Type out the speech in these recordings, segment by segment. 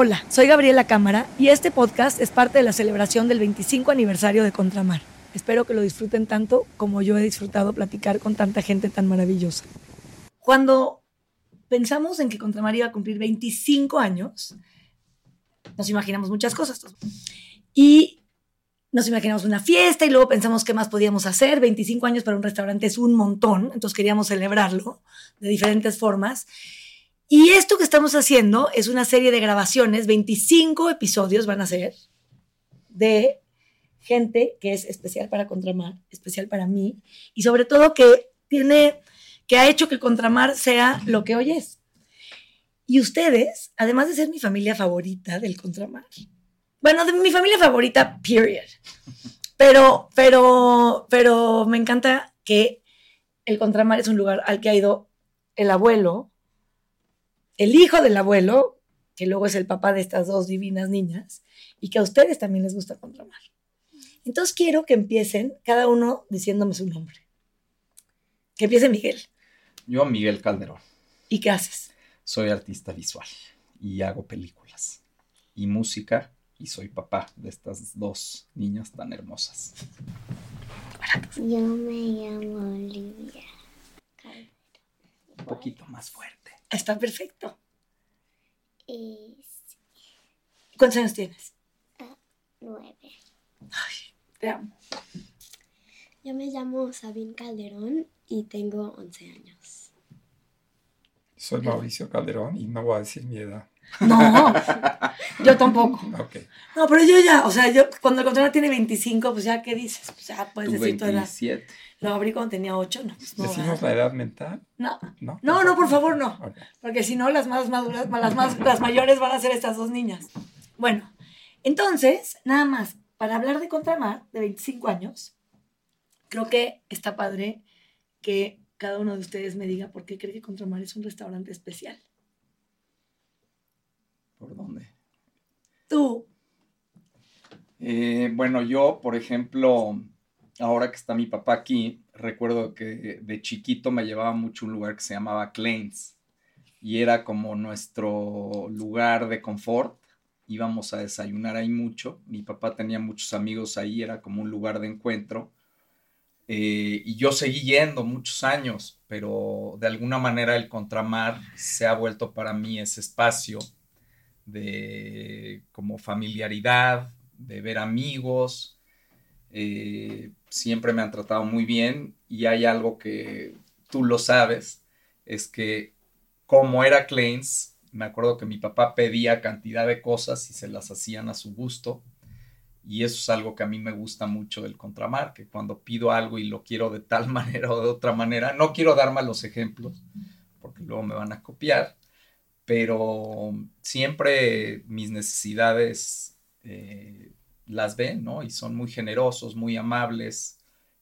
Hola, soy Gabriela Cámara y este podcast es parte de la celebración del 25 aniversario de Contramar. Espero que lo disfruten tanto como yo he disfrutado platicar con tanta gente tan maravillosa. Cuando pensamos en que Contramar iba a cumplir 25 años, nos imaginamos muchas cosas. Y nos imaginamos una fiesta y luego pensamos qué más podíamos hacer. 25 años para un restaurante es un montón, entonces queríamos celebrarlo de diferentes formas. Y esto que estamos haciendo es una serie de grabaciones, 25 episodios van a ser, de gente que es especial para Contramar, especial para mí, y sobre todo que tiene, que ha hecho que Contramar sea lo que hoy es. Y ustedes, además de ser mi familia favorita del Contramar, bueno, de mi familia favorita, period. Pero, pero, pero me encanta que el Contramar es un lugar al que ha ido el abuelo, el hijo del abuelo, que luego es el papá de estas dos divinas niñas, y que a ustedes también les gusta Contramar. Entonces quiero que empiecen cada uno diciéndome su nombre. Que empiece Miguel. Yo, Miguel Calderón. ¿Y qué haces? Soy artista visual y hago películas y música y soy papá de estas dos niñas tan hermosas. Yo me llamo Olivia. Un poquito más fuerte. Está perfecto. Y ¿Cuántos años tienes? nueve. Ay, te amo. Yo me llamo Sabine Calderón y tengo 11 años. Soy Mauricio Calderón y no voy a decir mi edad. No, yo tampoco. No, pero yo ya, o sea, yo cuando el contrato tiene 25, pues ya, ¿qué dices? Pues ya puedes decir tu edad. 27. Lo abrí cuando tenía 8, no. Pues no, ¿Decimos la edad mental? no. No. No, no, por favor, no. Porque si no, las más maduras, las más, las mayores van a ser estas dos niñas. Bueno, entonces, nada más, para hablar de Contramar, de 25 años, creo que está padre que cada uno de ustedes me diga por qué cree que Contramar es un restaurante especial. ¿Por dónde? Tú, Eh, bueno, yo, por ejemplo, ahora que está mi papá aquí, recuerdo que de chiquito me llevaba mucho a un lugar que se llamaba Claims y era como nuestro lugar de confort. Íbamos a desayunar ahí mucho. Mi papá tenía muchos amigos ahí, era como un lugar de encuentro. Eh, y yo seguí yendo muchos años, pero de alguna manera el contramar se ha vuelto para mí ese espacio de como familiaridad, de ver amigos. eh, siempre me han tratado muy bien y hay algo que tú lo sabes, es que como era Claims, me acuerdo que mi papá pedía cantidad de cosas y se las hacían a su gusto. Y eso es algo que a mí me gusta mucho del contramar, que cuando pido algo y lo quiero de tal manera o de otra manera, no quiero dar malos ejemplos, porque luego me van a copiar, pero siempre mis necesidades eh, las ven, ¿no? Y son muy generosos, muy amables.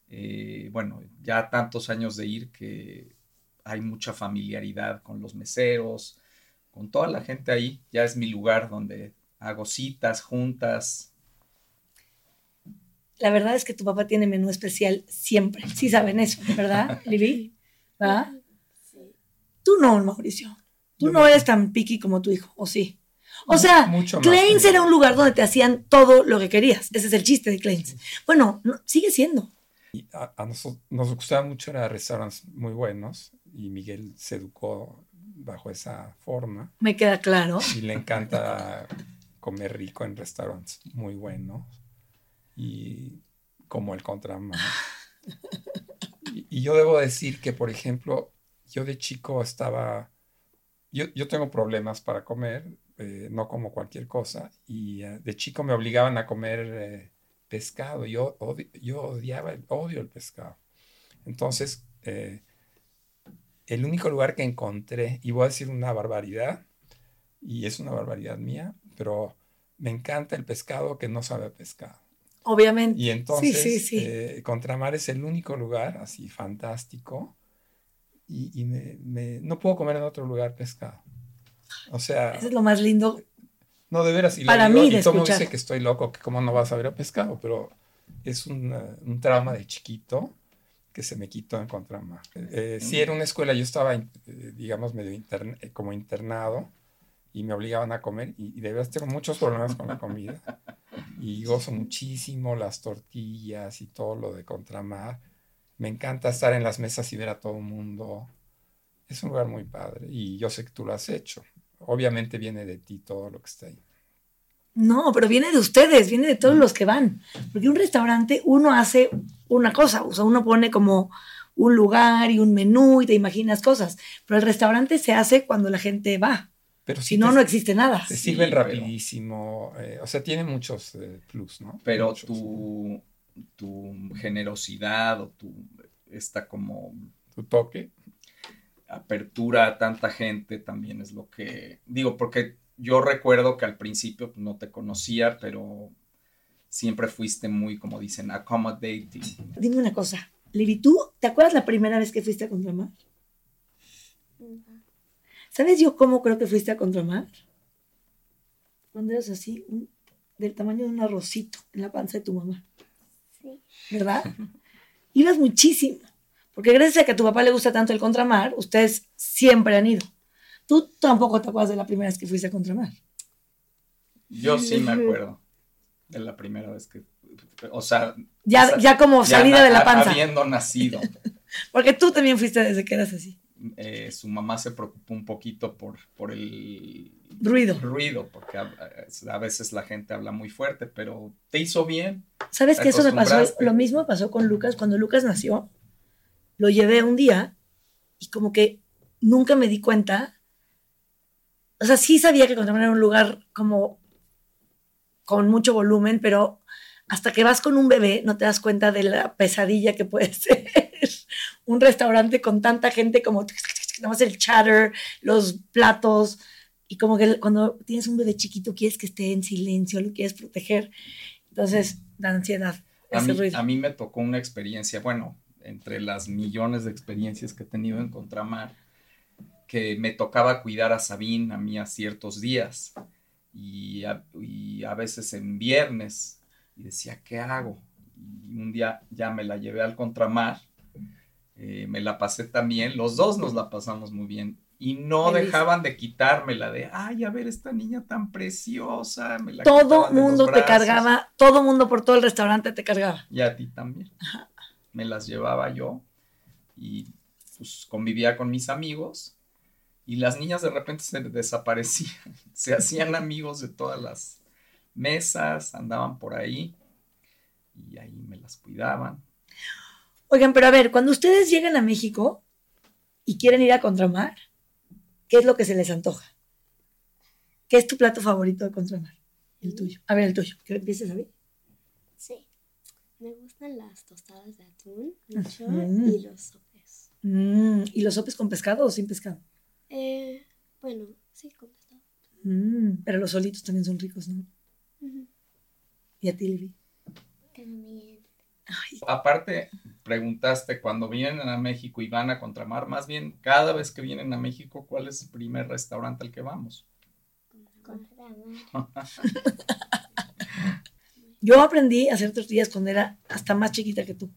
Eh, bueno, ya tantos años de ir que hay mucha familiaridad con los meseros, con toda la gente ahí. Ya es mi lugar donde hago citas, juntas. la verdad es que tu papá tiene menú especial siempre. Sí saben eso, ¿verdad, Libby? ¿Verdad? Sí. Tú no, Mauricio. Tú no eres tan picky como tu hijo, ¿o sí? O sea, que- era un lugar donde te hacían todo lo que querías. Ese es el chiste de Claims. Bueno, no, sigue siendo. Y a, a nosotros nos gustaba mucho, eran restaurantes muy buenos y Miguel se educó bajo esa forma Me queda claro. y le encanta comer rico en restaurantes muy buenos y como el contramar. Y, y yo debo decir que, por ejemplo, yo de chico estaba, yo, yo tengo problemas para comer, eh, no como cualquier cosa, y eh, de chico me obligaban a comer eh, pescado, yo, odi- yo odiaba, el, odio el pescado. Entonces, el único lugar que encontré, y voy a decir una barbaridad, y es una barbaridad mía, pero me encanta el pescado que no sabe a pescado. Obviamente. Y entonces, sí, sí. Contramar es el único lugar así fantástico y, y me- me- no puedo comer en otro lugar pescado. O sea, Eso es lo más lindo. no de veras. Y, para digo, mí y de todo el mundo escuchar. dice que estoy loco, que cómo no vas a ver a pescado, pero es un, eh, un trauma de chiquito que se me quitó en Contramar. Eh, sí, era una escuela, yo estaba, eh, digamos, medio intern- eh, como internado y me obligaban a comer y, y de verdad tengo muchos problemas con la comida. Y gozo muchísimo las tortillas y todo lo de Contramar. Me encanta estar en las mesas y ver a todo el mundo. Es un lugar muy padre y yo sé que tú lo has hecho. Obviamente viene de ti todo lo que está ahí. No, pero viene de ustedes, viene de todos los que van. Porque un restaurante, uno hace una cosa, o sea, uno pone como un lugar y un menú y te imaginas cosas. Pero el restaurante se hace cuando la gente va. Pero Si no, te- no existe nada. Te Sí, sirven pero- rapidísimo. eh, o sea, tiene muchos eh, plus, ¿no? Pero Muchos. tu, tu generosidad o tu esta como Tu toque. apertura a tanta gente también es lo que digo, porque yo recuerdo que al principio pues, no te conocía, pero siempre fuiste muy, como dicen, accommodating. Dime una cosa, Lili, ¿tú te acuerdas la primera vez que fuiste a Contramar? ¿Sabes yo cómo creo que fuiste a Contramar? Cuando eras así, un- del tamaño de un arrocito en la panza de tu mamá, Sí. ¿verdad? Ibas muchísimo, porque gracias a que a tu papá le gusta tanto el Contramar, ustedes siempre han ido. Tú tampoco te acuerdas de la primera vez que fuiste a Contramar. Yo sí me acuerdo de la primera vez que, o sea, Ya, o sea, ya como ya salida na- de la panza, Habiendo nacido. porque tú también fuiste desde que eras así. Eh, su mamá se preocupó un poquito por, por el Ruido. ruido, porque a, a veces la gente habla muy fuerte, pero te hizo bien. ¿Sabes que eso me pasó? Lo mismo pasó con Lucas. Cuando Lucas nació, lo llevé un día y como que nunca me di cuenta. O sea, sí sabía que Contramar era un lugar como con mucho volumen, pero hasta que vas con un bebé no te das cuenta de la pesadilla que puede ser un restaurante con tanta gente como nada más el chatter, los platos y como que cuando tienes un bebé chiquito quieres que esté en silencio, lo quieres proteger. Entonces, da ansiedad A ese mí, ruido. a mí me tocó una experiencia, bueno, entre las millones de experiencias que he tenido en Contramar, que me tocaba cuidar a Sabine a mí a ciertos días y a, y a veces en viernes y decía, ¿qué hago? Y un día ya me la llevé al Contramar, eh, me la pasé también, los dos nos la pasamos muy bien y no Feliz. dejaban de quitármela de, ay, a ver esta niña tan preciosa. Me la todo mundo te cargaba, todo mundo por todo el restaurante te cargaba. Y a ti también. Me las llevaba yo y pues convivía con mis amigos y las niñas de repente se desaparecían, se hacían amigos de todas las mesas, andaban por ahí y ahí me las cuidaban. Oigan, pero a ver, cuando ustedes llegan a México y quieren ir a Contramar, ¿qué es lo que se les antoja? ¿Qué es tu plato favorito de Contramar? El tuyo. A ver, el tuyo. Que empieces a ver. Sí. Me gustan las tostadas de atún mucho y los sopes. Mm, ¿Y los sopes con pescado o sin pescado? Eh, bueno, sí, con pescado. Mm, pero los solitos también son ricos, ¿no? Ujú. ¿Y a ti? También. Ay, Aparte, preguntaste cuando vienen a México y van a Contramar, más bien cada vez que vienen a México, ¿cuál es el primer restaurante al que vamos? Yo aprendí a hacer tortillas cuando era hasta más chiquita que tú.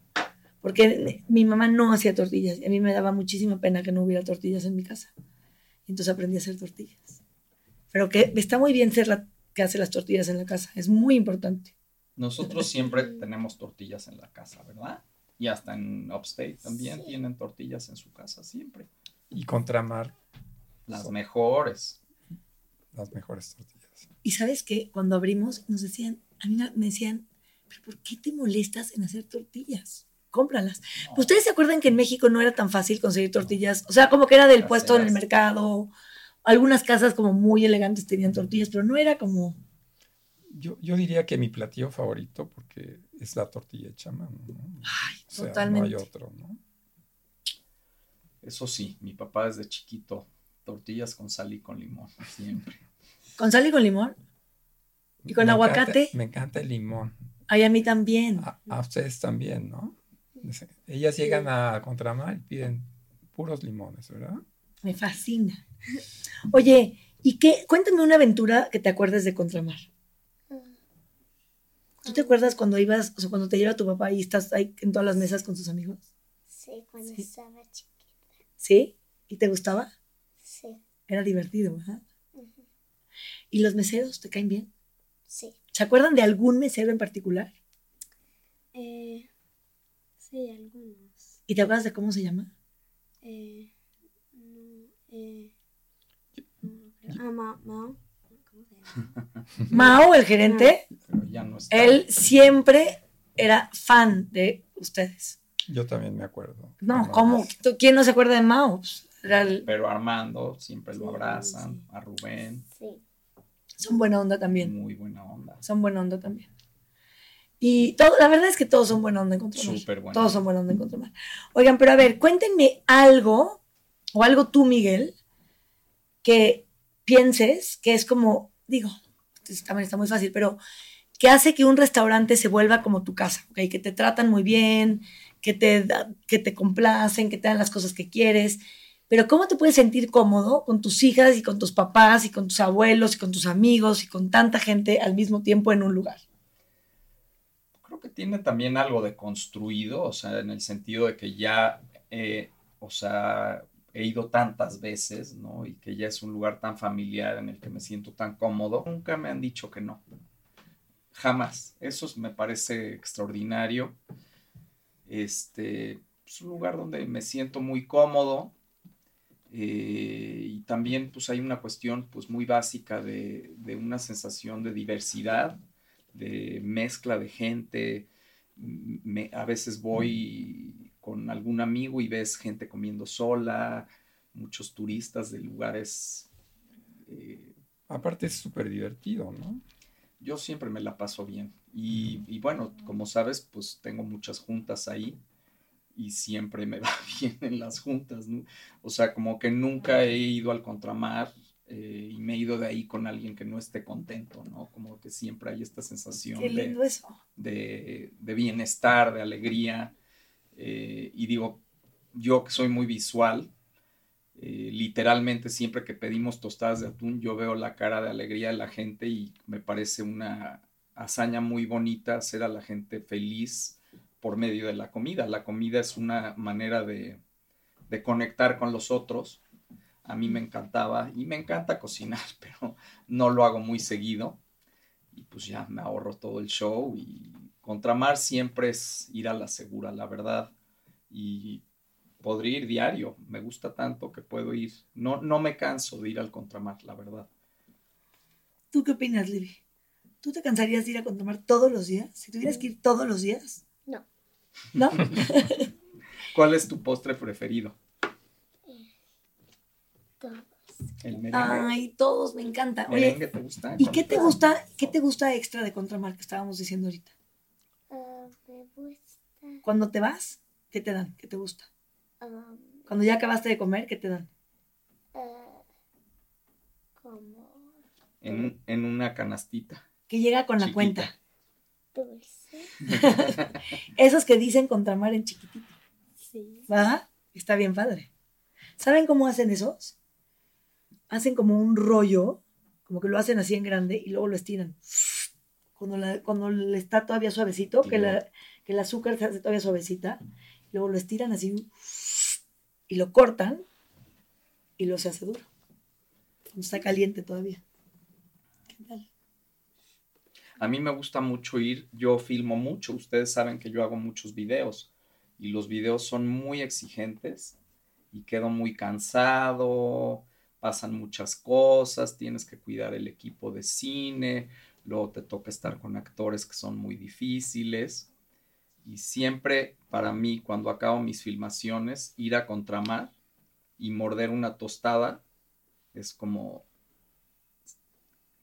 Porque mi mamá no hacía tortillas y a mí me daba muchísima pena que no hubiera tortillas en mi casa. Entonces aprendí a hacer tortillas. Pero que está muy bien ser la que hace las tortillas en la casa. Es muy importante. Nosotros siempre tenemos tortillas en la casa, ¿verdad? Y hasta en Upstate también Sí. tienen tortillas en su casa, siempre. Y Contramar, Las mejores. las mejores tortillas. Y sabes que cuando abrimos nos decían, a mí me decían, ¿pero por qué te molestas en hacer tortillas? Cómpralas. ¿Ustedes se acuerdan que en México no era tan fácil conseguir tortillas? O sea, como que era del puesto en el mercado. Algunas casas como muy elegantes tenían tortillas, pero no era como... Yo, yo diría que mi platillo favorito, porque es la tortilla hecha a mano, ¿no? Ay, O sea, totalmente. No hay otro, ¿no? Eso sí, mi papá desde chiquito, tortillas con sal y con limón, siempre. ¿Con sal y con limón? ¿Y con Me aguacate? encanta- me encanta el limón. Ay, a mí también. A, a ustedes también, ¿no? Ellas llegan a Contramar y piden puros limones, ¿verdad? Me fascina. Oye, ¿y qué? Cuéntame una aventura que te acuerdes de Contramar. ¿Tú te acuerdas cuando ibas, o sea, cuando te lleva tu papá y estás ahí en todas las mesas con tus amigos? Sí, cuando Sí. estaba chiquita. ¿Sí? ¿Y te gustaba? Sí. Era divertido, ¿verdad? ¿Y los meseros te caen bien? Sí. ¿Se acuerdan de algún mesero en particular? Eh, sí, algunos. ¿Y te acuerdas de cómo se llama? Eh, no, eh, no, creo. Ah, Ma-. Mao, el gerente, Pero ya no está. él siempre era fan de ustedes. Yo también me acuerdo. No, ¿cómo? ¿Tú- ¿Quién no se acuerda de Mao? El- Pero Armando siempre lo abrazan, sí. a Rubén, Sí. son buena onda también. muy buena onda. Son buena onda también. Y todo, la verdad es que todos son buena onda en Contramar. Súper buena Todos son buena onda en Contramar. Oigan, pero a ver, cuéntenme algo, o algo tú, Miguel, que pienses que es como, digo, también está muy fácil, pero que hace que un restaurante se vuelva como tu casa, ¿ok? Que te tratan muy bien, que te, que te complacen, que te dan las cosas que quieres. Pero ¿cómo te puedes sentir cómodo con tus hijas y con tus papás y con tus abuelos y con tus amigos y con tanta gente al mismo tiempo en un lugar? Creo que tiene también algo de construido, o sea, en el sentido de que ya, eh, o sea, he ido tantas veces, ¿no? Y que ya es un lugar tan familiar en el que me siento tan cómodo. Nunca me han dicho que no. Jamás. Eso es- me parece extraordinario. Este, es un lugar donde me siento muy cómodo. eh, y también, pues, hay una cuestión, pues, muy básica de, una sensación de diversidad de mezcla de gente. A veces voy con algún amigo y ves gente comiendo sola, muchos turistas de lugares. eh, Aparte es súper divertido, ¿no? yo siempre me la paso bien. Y, y bueno, como sabes, pues tengo muchas juntas ahí y siempre me va bien en las juntas, ¿no? O sea, como que nunca he ido al contramar eh, y me he ido de ahí con alguien que no esté contento, ¿no? Como que siempre hay esta sensación Qué de lindo eso. de, de bienestar, de alegría. Eh, y digo, yo que soy muy visual, eh, literalmente siempre que pedimos tostadas de atún, yo veo la cara de alegría de la gente y me parece una hazaña muy bonita hacer a la gente feliz por medio de la comida. La comida es una manera de, de conectar con los otros. A mí me encantaba y me encanta cocinar, pero no lo hago muy seguido y pues ya me ahorro todo el show Contramar siempre es ir a la segura, la verdad. Y podría ir diario, me gusta tanto que puedo ir. No, no me canso de ir al Contramar, la verdad. ¿Tú qué opinas, Libby? ¿Tú te cansarías de ir a Contramar todos los días? Si tuvieras que ir todos los días. No. ¿No? ¿Cuál es tu postre preferido? Todos. El merengue. Ay, todos me encanta. Oye, ¿Merengue te gusta? ¿y qué te gusta, qué te gusta extra de Contramar que estábamos diciendo ahorita? Me gusta. Cuando te vas, ¿qué te dan? ¿Qué te gusta? um, Cuando ya acabaste de comer, ¿qué te dan? ah, como En, en una canastita. Que llega con la cuenta. dulce. Esos que dicen Contramar en chiquitito. Sí. ¿Va? Está bien padre. ¿Saben cómo hacen esos? Hacen como un rollo, como que lo hacen así en grande y luego lo estiran. Cuando, la- cuando le está todavía suavecito, que, la- que el azúcar se hace todavía suavecita, luego lo estiran así y lo cortan y lo se hace duro. Cuando está caliente todavía. ¿Qué tal? A mí me gusta mucho ir, yo filmo mucho, ustedes saben que yo hago muchos videos y los videos son muy exigentes y quedo muy cansado, pasan muchas cosas, tienes que cuidar el equipo de cine, luego te toca estar con actores que son muy difíciles y siempre para mí cuando acabo mis filmaciones ir a contramar y morder una tostada es como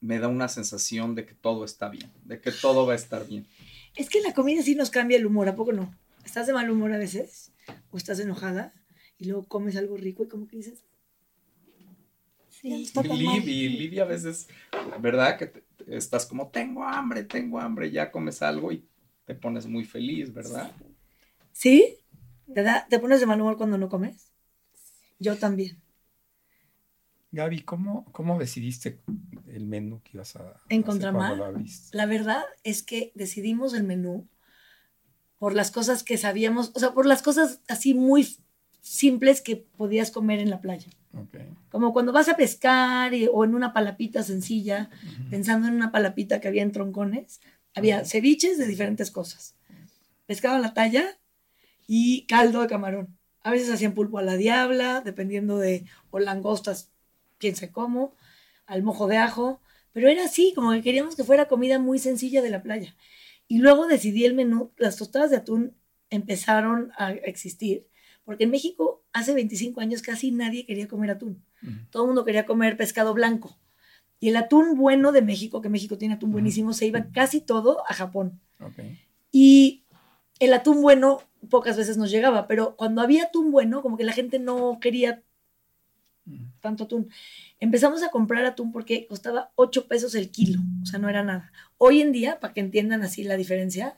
me da una sensación de que todo está bien, de que todo va a estar bien. Es que la comida sí nos cambia el humor, ¿a poco no? ¿Estás de mal humor a veces? ¿O estás enojada? Y luego comes algo rico y como que dices, Sí. está. Libby, Libby a veces, ¿verdad? Que te- estás como, tengo hambre, tengo hambre, ya comes algo y te pones muy feliz, ¿verdad? ¿Sí? ¿Te, da, ¿Te pones de mal humor cuando no comes? Yo también. Gaby, ¿cómo, cómo decidiste el menú que ibas a En Contramar. cuando lo abriste? La verdad es que decidimos el menú por las cosas que sabíamos, o sea, por las cosas así muy simples que podías comer en la playa. Como cuando vas a pescar y- o en una palapita sencilla, pensando en una palapita que había en troncones, había ceviches de diferentes cosas. Pescado a la talla y caldo de camarón. A veces hacían pulpo a la diabla, dependiendo de, o langostas, quién sé cómo, al mojo de ajo. Pero era así, como que queríamos que fuera comida muy sencilla de la playa. Y luego decidí el menú, las tostadas de atún empezaron a existir, porque en México hace 25 años casi nadie quería comer atún todo el mundo quería comer pescado blanco. Y el atún bueno de México, que México tiene atún buenísimo, se iba casi todo a Japón. Ok. Y el atún bueno pocas veces nos llegaba, pero cuando había atún bueno, como que la gente no quería tanto atún. Empezamos a comprar atún porque costaba 8 pesos el kilo, o sea, no era nada. Hoy en día, para que entiendan así la diferencia,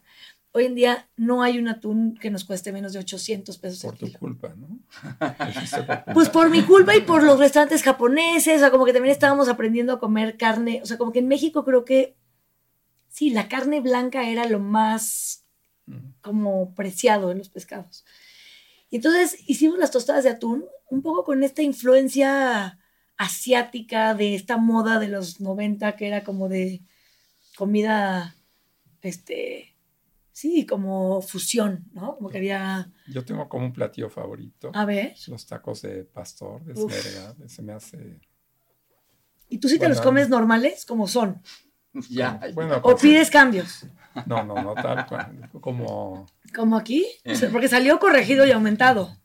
hoy en día no hay un atún que nos cueste menos de 800 pesos Por el tu culpa, ¿no? Pues por mi culpa y por los restaurantes japoneses, o sea, como que también estábamos aprendiendo a comer carne, o sea, como que en México creo que sí, la carne blanca era lo más como preciado en los pescados. Y entonces hicimos las tostadas de atún un poco con esta influencia asiática de esta moda de los 90 que era como de comida, este, sí, como fusión, ¿no? Como que había, Yo tengo como un platillo favorito. a ver, Los tacos de pastor, de verga, se me hace... ¿y tú sí te los comes normales como son? Ya, Bueno, ¿O pues, pides cambios? No, no, no tal cual. Como... Como aquí, O sea, porque salió corregido y aumentado.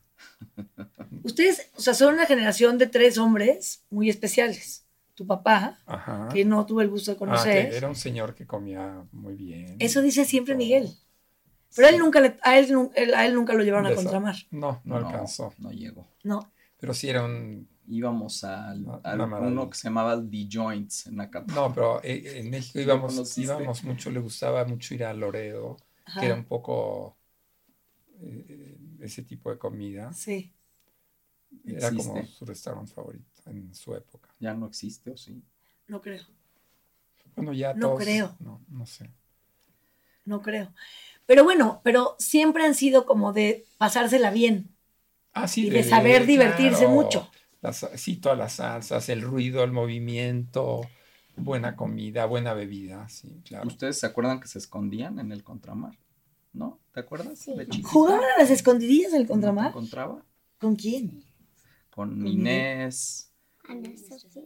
Ustedes, o sea, son una generación de tres hombres muy especiales. Tu papá, Ajá. que no tuve el gusto de Ah, conocer. que era un señor que comía muy bien. Eso dice siempre Todo. Miguel. Pero Sí. él nunca le- a, él, a él nunca lo llevaron a contramar. No, no, no, alcanzó. no llegó. No. Pero sí era un... Íbamos al, maravilla. uno que se llamaba The Joints en Acapulco. No, pero eh, en México ¿Lo íbamos, íbamos mucho, le gustaba mucho ir a Loredo, Ajá. que era un poco eh, ese tipo de comida. Sí. Era como su restaurante favorito en su época. Ya no existe, ¿o sí? No creo. Bueno, ya No todos... creo. No, no sé. No creo. Pero bueno, pero siempre han sido como de pasársela bien Ah, sí, y de saber divertirse claro. mucho. Las- sí, todas las salsas, el ruido, el movimiento, buena comida, buena bebida, sí, claro. ¿Ustedes se acuerdan que se escondían en el contramar? ¿No? ¿Te acuerdas? Sí. ¿Jugaban a las escondidillas en el ¿No te contramar? encontraba? ¿Con quién? Con. Inés, Ana Sofía.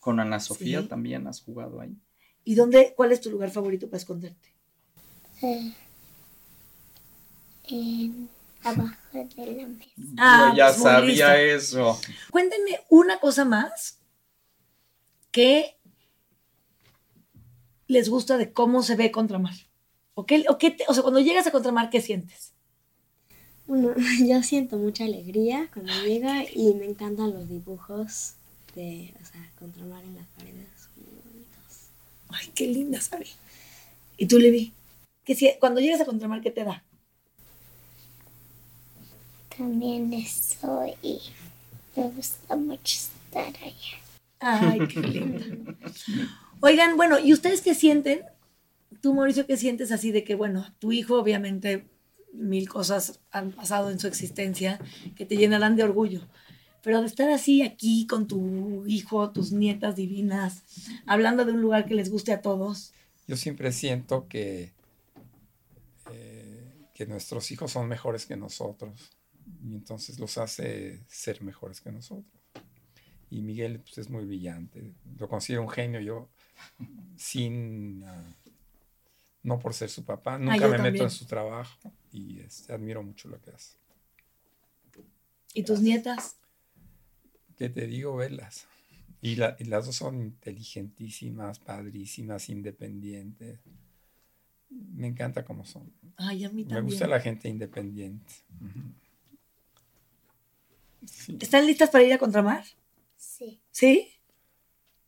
con Ana Sofía Sí. también has jugado ahí. ¿Y dónde, cuál es tu lugar favorito para esconderte? Eh, en abajo de la mesa. Ah, Yo ya pues sabía eso. Cuéntenme una cosa más que les gusta de cómo se ve Contramar. ¿O, qué, o, qué te- o sea, cuando llegas a Contramar, ¿qué sientes? Bueno, yo siento mucha alegría cuando llega y me encantan los dibujos de, o sea, contramar en las paredes. muy bonitos. Ay, qué linda, ¿sabes? ¿Y tú, Levi? ¿Qué si- cuando llegas a Contramar, ¿qué te da? También estoy y me gusta mucho estar allá. Ay, qué linda. Oigan, bueno, ¿y ustedes qué sienten? Tú, Mauricio, ¿qué sientes así de que, bueno, tu hijo obviamente mil cosas han pasado en su existencia que te llenarán de orgullo, pero de estar así aquí con tu hijo, tus nietas divinas, hablando de un lugar que les guste a todos. Yo siempre siento que, que nuestros hijos son mejores que nosotros y entonces los hace ser mejores que nosotros. Y Miguel pues, es muy brillante, lo considero un genio yo, sin, ah, no por ser su papá, nunca yo me también. meto en su trabajo y este, admiro mucho lo que hace. ¿Y tus nietas? ¿Qué te digo? Verlas. Y, la- y las dos son inteligentísimas, padrísimas, independientes. Me encanta cómo son. Ay, a mí Me también. gusta la gente independiente. Sí. ¿Están listas para ir a Contramar? Sí. ¿Sí?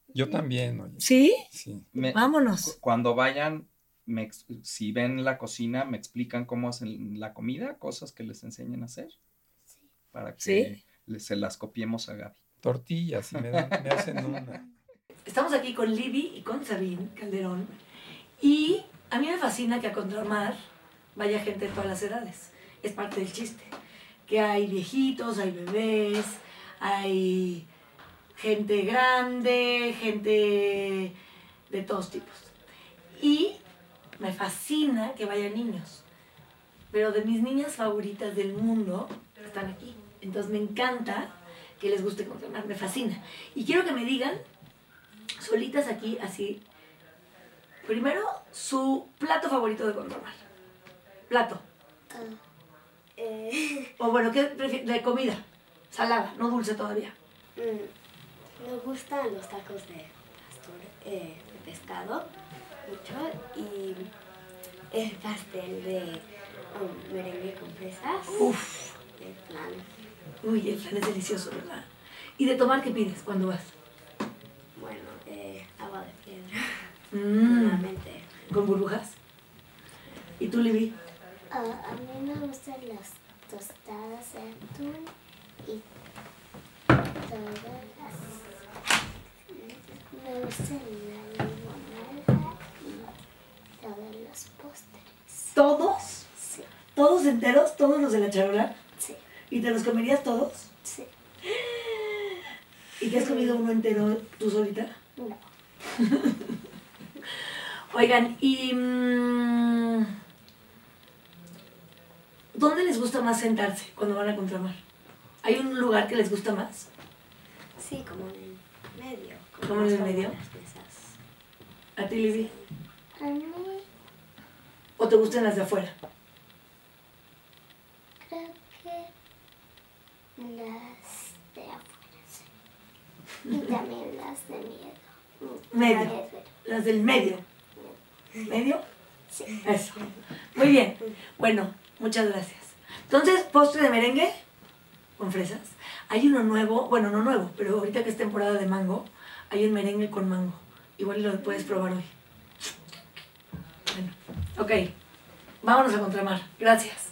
Yo también, oye. ¿Sí? Sí. Me- Vámonos. cu- Cuando vayan, me si ven la cocina, me explican cómo hacen la comida, cosas que les enseñen a hacer. Para que Sí. le- se las copiemos a Gaby. Tortillas, y me, dan- me hacen una. Estamos aquí con Libby y con Sabine Calderón. Y a mí me fascina que a Contramar vaya gente de todas las edades. Es parte del chiste. que hay viejitos, hay bebés, hay gente grande, gente de todos tipos. Y me fascina que vayan niños. Pero de mis niñas favoritas del mundo están aquí. Entonces me encanta que les guste Contramar, me fascina. Y quiero que me digan, solitas aquí, así, primero su plato favorito de Contramar. Plato. Eh, O bueno, ¿qué prefieres? De comida. Salada, no dulce todavía. mm, me gustan los tacos de pastor, eh, de pescado mucho y el pastel de um, merengue con fresas. Uf. El plan. Uy, el flan es delicioso, ¿verdad? ¿Y de tomar qué pides cuando vas? Bueno, eh, agua de piedra. Mm. ¿Con burbujas? ¿Y tú, Libby? Ah, a mí me gustan las tostadas de atún y todas las... Me gustan la limonada y todos los postres. ¿Todos? Sí, ¿Todos enteros? ¿Todos los de la charola? sí, ¿Y te los comerías todos? sí. ¿Y te has comido uno entero tú solita? No. Oigan, ¿y mm, dónde les gusta más sentarse cuando van a contramar? ¿Hay un lugar que les gusta más? Sí, como en el medio. ¿Como en el medio? Las mesas. ¿A ti, Libby? A mí ¿O te gustan las de afuera? creo que las de afuera, sí. Y también las de miedo. Medio. Las del medio. ¿Medio? Sí. Eso. Muy bien. Bueno, muchas gracias. Entonces, postre de merengue con fresas. Hay uno nuevo, bueno, no nuevo, pero ahorita que es temporada de mango, hay un merengue con mango. Igual lo puedes probar hoy. Bueno, ok. Vámonos a contramar. Gracias.